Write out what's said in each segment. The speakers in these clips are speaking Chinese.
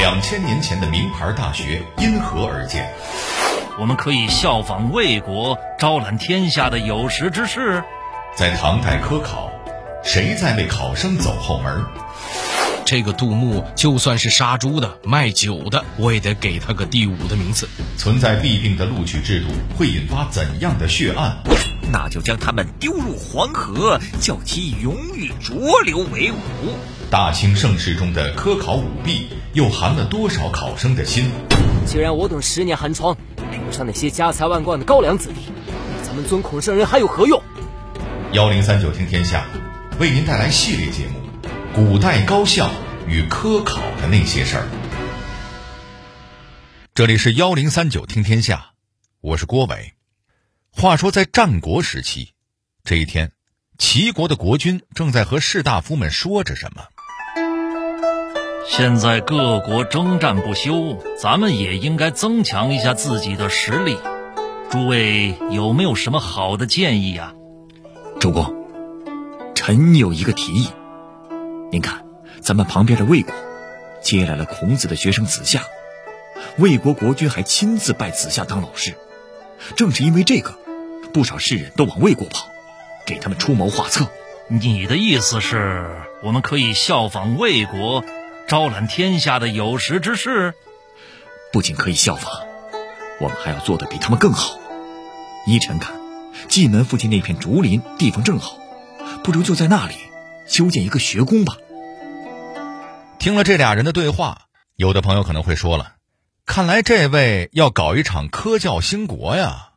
两千年前的名牌大学因何而建？我们可以效仿魏国，招揽天下的有识之士。在唐代科考，谁在为考生走后门？这个杜牧就算是杀猪的、卖酒的，我也得给他个第五的名次。存在弊病的录取制度会引发怎样的血案？那就将他们丢入黄河，叫其永浴浊流为伍。大清盛世中的科考舞弊，又寒了多少考生的心？既然我等十年寒窗比不上那些家财万贯的高粱子弟，咱们尊孔圣人还有何用？幺零三九听天下，为您带来系列节目《古代高校与科考的那些事儿》。这里是幺零三九听天下，我是郭伟。话说，在战国时期，这一天，齐国的国君正在和士大夫们说着什么。现在各国征战不休，咱们也应该增强一下自己的实力。诸位有没有什么好的建议呀？主公，臣有一个提议。您看，咱们旁边的魏国接来了孔子的学生子夏，魏国国君还亲自拜子夏当老师。正是因为这个，不少士人都往魏国跑，给他们出谋划策。你的意思是，我们可以效仿魏国？招揽天下的有识之士，不仅可以效仿，我们还要做得比他们更好。依臣看，蓟门附近那片竹林地方正好，不如就在那里修建一个学宫吧。听了这俩人的对话，有的朋友可能会说了：“看来这位要搞一场科教兴国呀。”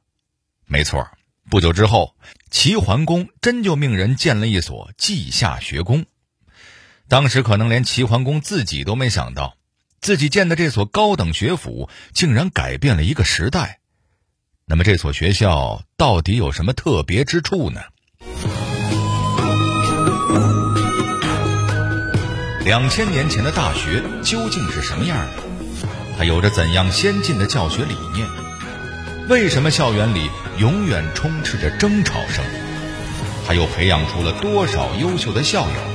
没错，不久之后，齐桓公真就命人建了一所稷下学宫。当时可能连齐桓公自己都没想到，自己建的这所高等学府竟然改变了一个时代。那么这所学校到底有什么特别之处呢？两千年前的大学究竟是什么样的？它有着怎样先进的教学理念？为什么校园里永远充斥着争吵声？它又培养出了多少优秀的校友？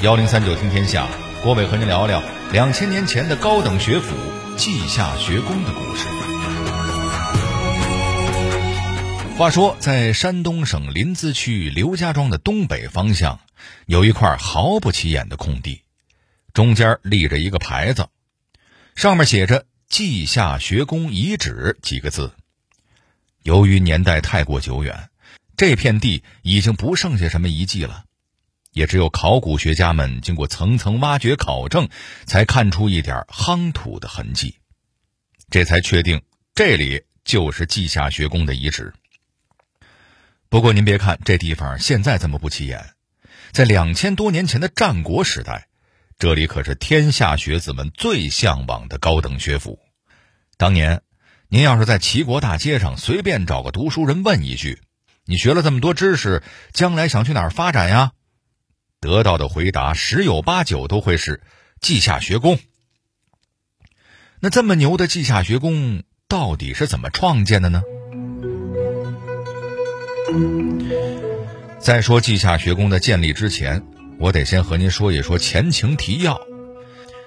幺零三九听天下，郭伟和您聊聊两千年前的高等学府稷下学宫的故事。话说，在山东省临淄区刘家庄的东北方向，有一块毫不起眼的空地，中间立着一个牌子，上面写着“稷下学宫遗址”几个字。由于年代太过久远，这片地已经不剩下什么遗迹了。也只有考古学家们经过层层挖掘考证，才看出一点夯土的痕迹，这才确定这里就是稷下学宫的遗址。不过您别看这地方现在这么不起眼，在两千多年前的战国时代，这里可是天下学子们最向往的高等学府。当年，您要是在齐国大街上随便找个读书人问一句：“你学了这么多知识，将来想去哪儿发展呀？”得到的回答十有八九都会是稷下学宫。那这么牛的稷下学宫到底是怎么创建的呢？在说稷下学宫的建立之前，我得先和您说一说前情提要。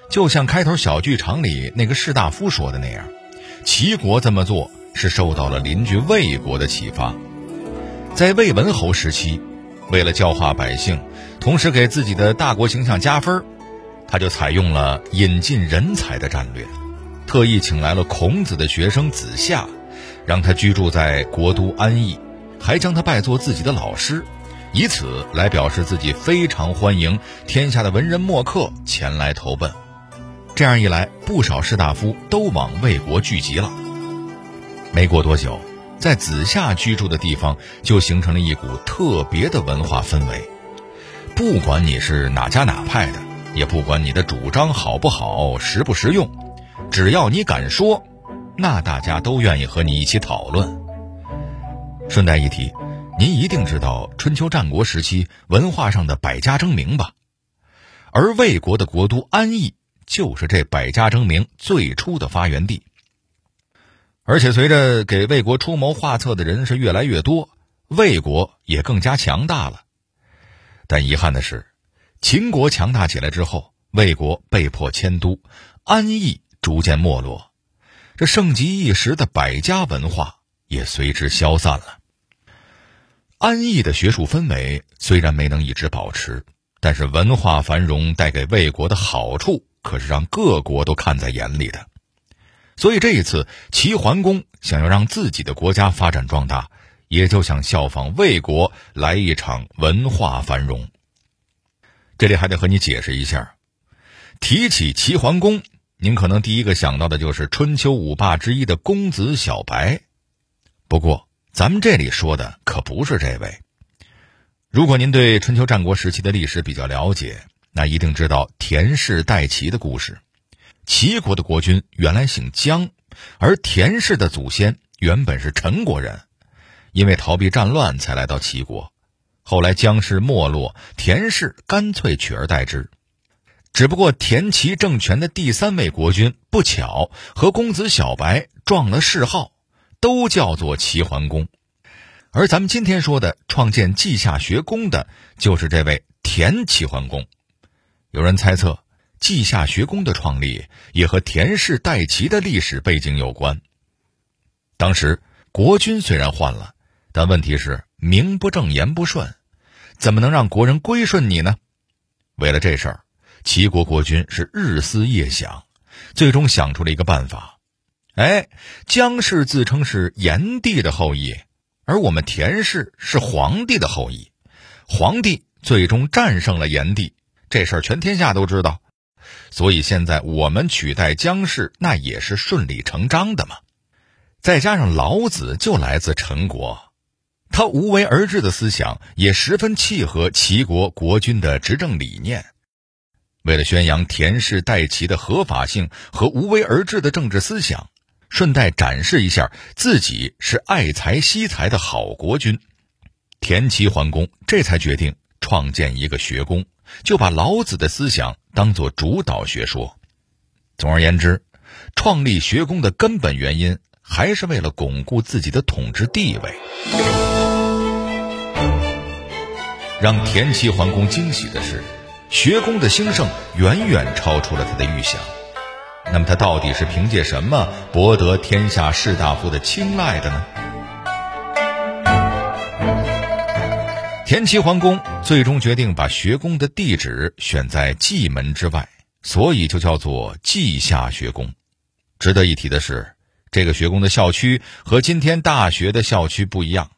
就像开头小剧场里那个士大夫说的那样，齐国这么做是受到了邻居魏国的启发，在魏文侯时期。为了教化百姓，同时给自己的大国形象加分他就采用了引进人才的战略，特意请来了孔子的学生子夏，让他居住在国都安邑，还将他拜作自己的老师，以此来表示自己非常欢迎天下的文人墨客前来投奔。这样一来，不少士大夫都往魏国聚集了。没过多久。在子夏居住的地方，就形成了一股特别的文化氛围。不管你是哪家哪派的，也不管你的主张好不好、实不实用，只要你敢说，那大家都愿意和你一起讨论。顺带一提，您一定知道春秋战国时期文化上的百家争鸣吧？而魏国的国都安邑，就是这百家争鸣最初的发源地。而且随着给魏国出谋划策的人是越来越多，魏国也更加强大了。但遗憾的是，秦国强大起来之后，魏国被迫迁都，安邑逐渐没落，这盛极一时的百家文化也随之消散了。安邑的学术氛围虽然没能一直保持，但是文化繁荣带给魏国的好处可是让各国都看在眼里的。所以这一次，齐桓公想要让自己的国家发展壮大，也就想效仿魏国来一场文化繁荣。这里还得和你解释一下，提起齐桓公，您可能第一个想到的就是春秋五霸之一的公子小白。不过，咱们这里说的可不是这位。如果您对春秋战国时期的历史比较了解，那一定知道田氏代齐的故事。齐国的国君原来姓姜，而田氏的祖先原本是陈国人，因为逃避战乱才来到齐国。后来姜氏没落，田氏干脆取而代之。只不过田齐政权的第三位国君不巧和公子小白撞了谥号，都叫做齐桓公。而咱们今天说的创建稷下学宫的，就是这位田齐桓公。有人猜测。稷下学宫的创立也和田氏代齐的历史背景有关。当时国君虽然换了，但问题是名不正言不顺，怎么能让国人归顺你呢？为了这事儿，齐国国君是日思夜想，最终想出了一个办法。哎，姜氏自称是炎帝的后裔，而我们田氏是皇帝的后裔，皇帝最终战胜了炎帝，这事儿全天下都知道。所以现在我们取代姜氏，那也是顺理成章的嘛。再加上老子就来自陈国，他无为而治的思想也十分契合齐国国君的执政理念。为了宣扬田氏代齐的合法性和无为而治的政治思想，顺带展示一下自己是爱财惜才的好国君，田齐桓公这才决定创建一个学宫。就把老子的思想当作主导学说。总而言之，创立学宫的根本原因还是为了巩固自己的统治地位。让田齐桓公惊喜的是，学宫的兴盛远远超出了他的预想。那么，他到底是凭借什么博得天下士大夫的青睐的呢？田齐桓公最终决定把学宫的地址选在蓟门之外，所以就叫做稷下学宫。值得一提的是，这个学宫的校区和今天大学的校区不一样。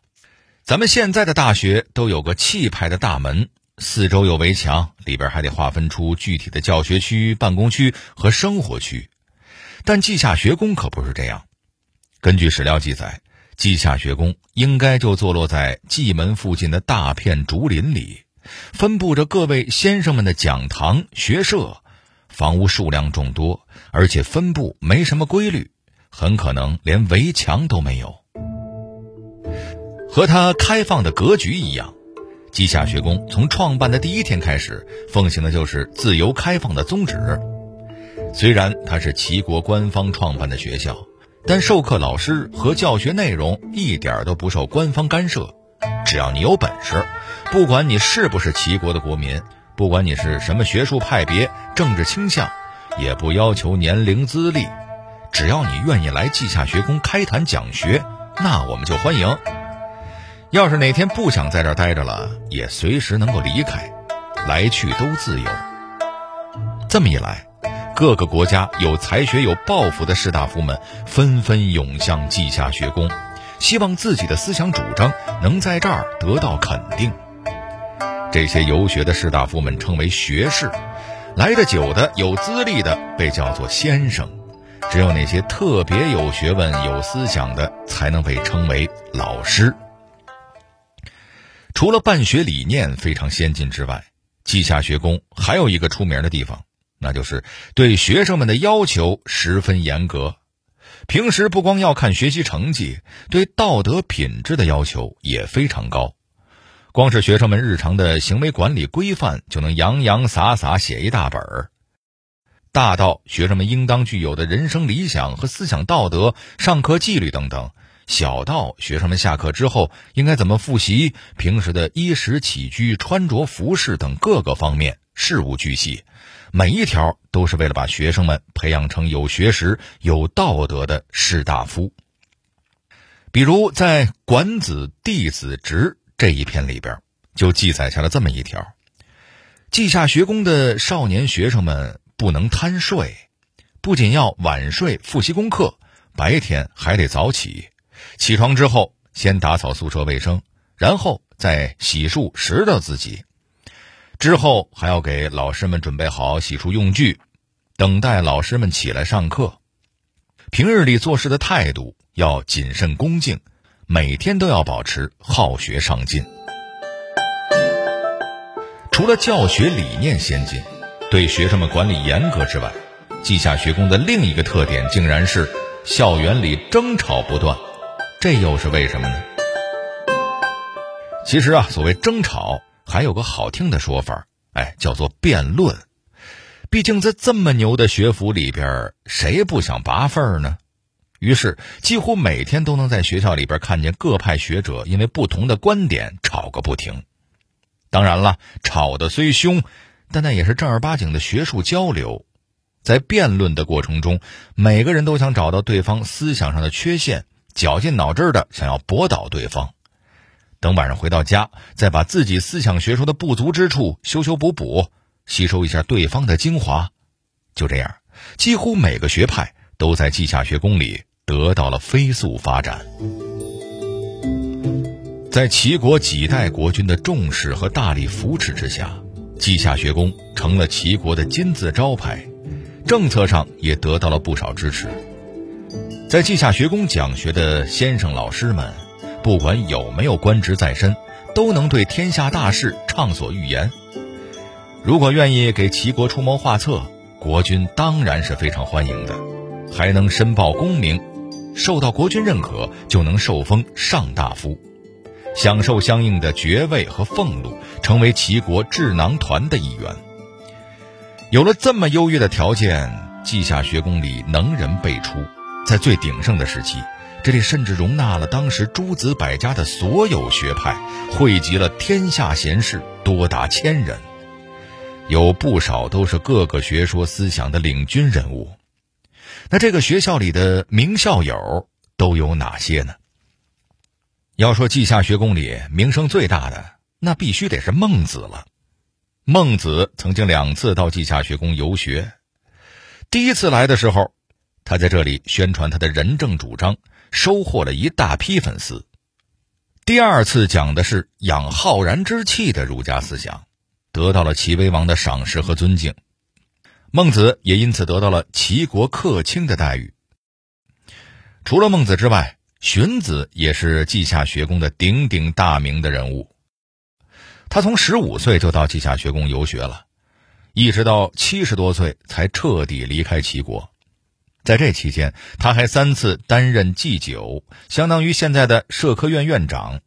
咱们现在的大学都有个气派的大门，四周有围墙，里边还得划分出具体的教学区、办公区和生活区。但稷下学宫可不是这样。根据史料记载。稷下学宫应该就坐落在蓟门附近的大片竹林里，分布着各位先生们的讲堂、学社，房屋数量众多，而且分布没什么规律，很可能连围墙都没有。和它开放的格局一样，稷下学宫从创办的第一天开始，奉行的就是自由开放的宗旨。虽然它是齐国官方创办的学校。但授课老师和教学内容一点都不受官方干涉，只要你有本事，不管你是不是齐国的国民，不管你是什么学术派别、政治倾向，也不要求年龄资历，只要你愿意来稷下学宫开坛讲学，那我们就欢迎。要是哪天不想在这儿待着了，也随时能够离开，来去都自由。这么一来。各个国家有才学、有抱负的士大夫们纷纷涌向稷下学宫，希望自己的思想主张能在这儿得到肯定。这些游学的士大夫们称为学士，来的久的、有资历的被叫做先生，只有那些特别有学问、有思想的才能被称为老师。除了办学理念非常先进之外，稷下学宫还有一个出名的地方。那就是对学生们的要求十分严格，平时不光要看学习成绩，对道德品质的要求也非常高。光是学生们日常的行为管理规范，就能洋洋洒洒写一大本儿，大到学生们应当具有的人生理想和思想道德、上课纪律等等，小到学生们下课之后应该怎么复习，平时的衣食起居、穿着服饰等各个方面，事无巨细，每一条都是为了把学生们培养成有学识、有道德的士大夫。比如在《管子·弟子直》这一篇里边，就记载下了这么一条：稷下学宫的少年学生们不能贪睡，不仅要晚睡复习功课。白天还得早起，起床之后先打扫宿舍卫生，然后再洗漱拾掇自己，之后还要给老师们准备好洗漱用具，等待老师们起来上课。平日里做事的态度要谨慎恭敬，每天都要保持好学上进。除了教学理念先进，对学生们管理严格之外，稷下学宫的另一个特点竟然是。校园里争吵不断，这又是为什么呢？其实啊，所谓争吵，还有个好听的说法，哎，叫做辩论。毕竟在这么牛的学府里边，谁不想拔份儿呢？于是，几乎每天都能在学校里边看见各派学者因为不同的观点吵个不停。当然了，吵得虽凶，但那也是正儿八经的学术交流。在辩论的过程中，每个人都想找到对方思想上的缺陷，绞尽脑汁的想要驳倒对方。等晚上回到家，再把自己思想学说的不足之处修修补补，吸收一下对方的精华。就这样，几乎每个学派都在稷下学宫里得到了飞速发展。在齐国几代国君的重视和大力扶持之下，稷下学宫成了齐国的金字招牌。政策上也得到了不少支持，在稷下学宫讲学的先生老师们，不管有没有官职在身，都能对天下大事畅所欲言。如果愿意给齐国出谋划策，国君当然是非常欢迎的，还能申报功名，受到国君认可，就能受封上大夫，享受相应的爵位和俸禄，成为齐国智囊团的一员。有了这么优越的条件，稷下学宫里能人辈出，在最鼎盛的时期，这里甚至容纳了当时诸子百家的所有学派，汇集了天下贤士多达千人，有不少都是各个学说思想的领军人物。那这个学校里的名校友都有哪些呢？要说稷下学宫里名声最大的，那必须得是孟子了。孟子曾经两次到稷下学宫游学。第一次来的时候，他在这里宣传他的仁政主张，收获了一大批粉丝。第二次讲的是养浩然之气的儒家思想，得到了齐威王的赏识和尊敬。孟子也因此得到了齐国客卿的待遇。除了孟子之外，荀子也是稷下学宫的鼎鼎大名的人物。他从十五岁就到稷下学宫游学了，一直到七十多岁才彻底离开齐国。在这期间，他还三次担任祭酒，相当于现在的社科院院长。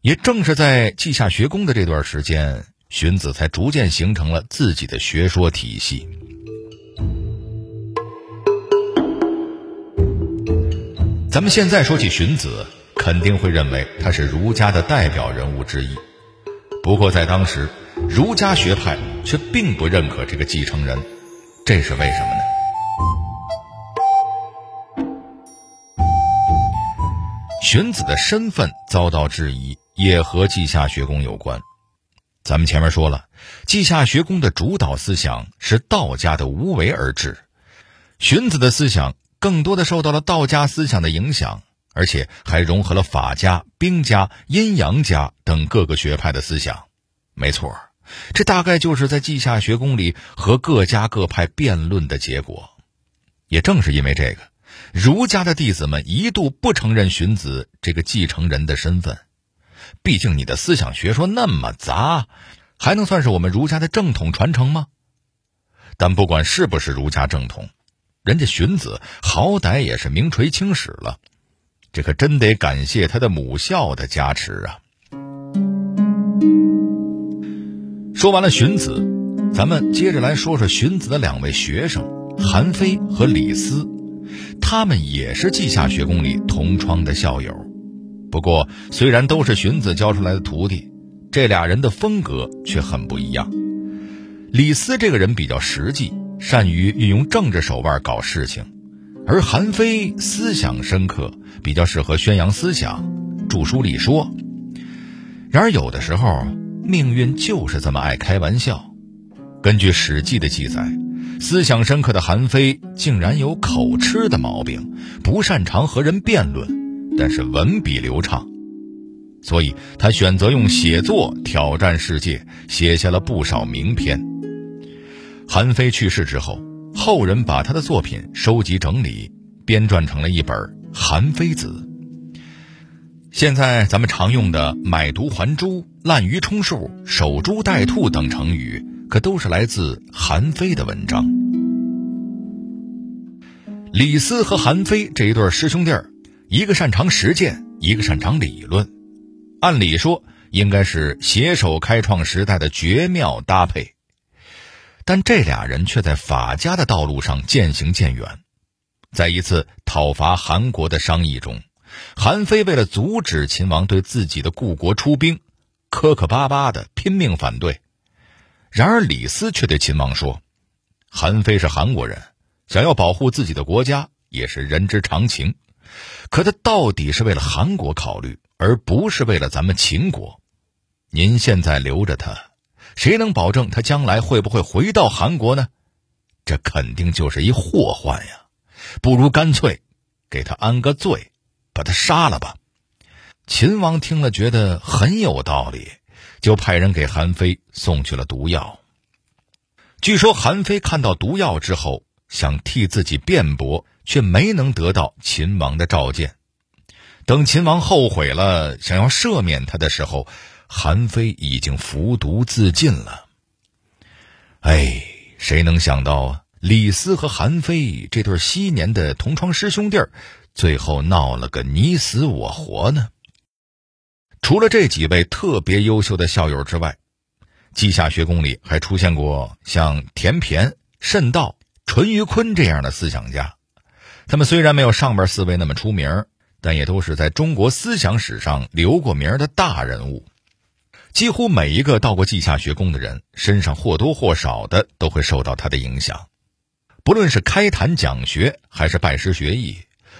也正是在稷下学宫的这段时间，荀子才逐渐形成了自己的学说体系。咱们现在说起荀子，肯定会认为他是儒家的代表人物之一。不过，在当时，儒家学派却并不认可这个继承人，这是为什么呢？荀子的身份遭到质疑，也和稷下学宫有关。咱们前面说了，稷下学宫的主导思想是道家的无为而治，荀子的思想更多的受到了道家思想的影响。而且还融合了法家、兵家、阴阳家等各个学派的思想，没错，这大概就是在稷下学宫里和各家各派辩论的结果。也正是因为这个，儒家的弟子们一度不承认荀子这个继承人的身份。毕竟你的思想学说那么杂，还能算是我们儒家的正统传承吗？但不管是不是儒家正统，人家荀子好歹也是名垂青史了。这可真得感谢他的母校的加持啊！说完了荀子，咱们接着来说说荀子的两位学生韩非和李斯。他们也是稷下学宫里同窗的校友。不过，虽然都是荀子教出来的徒弟，这俩人的风格却很不一样。李斯这个人比较实际，善于运用政治手腕搞事情，而韩非思想深刻，比较适合宣扬思想、著书立说。然而，有的时候命运就是这么爱开玩笑。根据《史记》的记载，思想深刻的韩非竟然有口吃的毛病，不擅长和人辩论，但是文笔流畅，所以他选择用写作挑战世界，写下了不少名篇。韩非去世之后，后人把他的作品收集整理，编撰成了一本《韩非子》。现在咱们常用的“买椟还珠”“滥竽充数”“守株待兔”等成语，可都是来自韩非的文章。李斯和韩非这一对师兄弟儿，一个擅长实践，一个擅长理论，按理说应该是携手开创时代的绝妙搭配。但这俩人却在法家的道路上渐行渐远，在一次讨伐韩国的商议中。韩非为了阻止秦王对自己的故国出兵，磕磕巴巴的拼命反对。然而李斯却对秦王说：“韩非是韩国人，想要保护自己的国家也是人之常情。可他到底是为了韩国考虑，而不是为了咱们秦国。您现在留着他，谁能保证他将来会不会回到韩国呢？这肯定就是一祸患呀！不如干脆给他安个罪。”把他杀了吧！秦王听了，觉得很有道理，就派人给韩非送去了毒药。据说韩非看到毒药之后，想替自己辩驳，却没能得到秦王的召见。等秦王后悔了，想要赦免他的时候，韩非已经服毒自尽了。哎，谁能想到啊？李斯和韩非这对昔年的同窗师兄弟儿。最后闹了个你死我活呢。除了这几位特别优秀的校友之外，稷下学宫里还出现过像田骈、慎道、淳于髡这样的思想家。他们虽然没有上边四位那么出名，但也都是在中国思想史上留过名的大人物。几乎每一个到过稷下学宫的人，身上或多或少的都会受到他的影响。不论是开坛讲学，还是拜师学艺。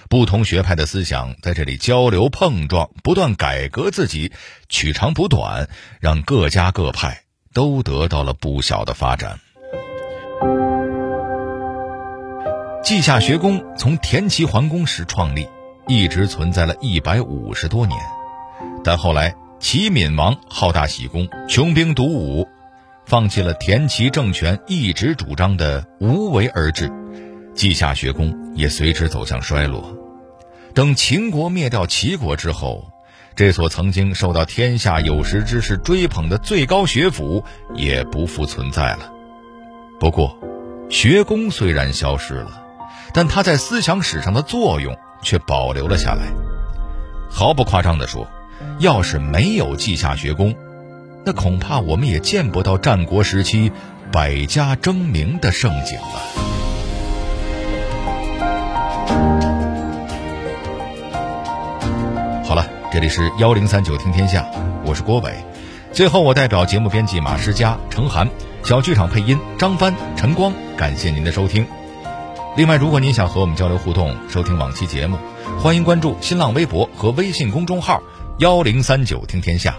不同学派的思想在这里交流碰撞，不断改革自己，取长补短，让各家各派都得到了不小的发展。稷下学宫从田齐桓公时创立，一直存在了一百五十多年，但后来齐闵王好大喜功，穷兵黩武，放弃了田齐政权一直主张的无为而治。稷下学宫也随之走向衰落。等秦国灭掉齐国之后，这所曾经受到天下有识之士追捧的最高学府也不复存在了。不过，学宫虽然消失了，但它在思想史上的作用却保留了下来。毫不夸张地说，要是没有稷下学宫，那恐怕我们也见不到战国时期百家争鸣的盛景了。这里是幺零三九听天下，我是郭伟。最后，我代表节目编辑马诗佳、程涵，小剧场配音张帆、陈光，感谢您的收听。另外，如果您想和我们交流互动、收听往期节目，欢迎关注新浪微博和微信公众号幺零三九听天下。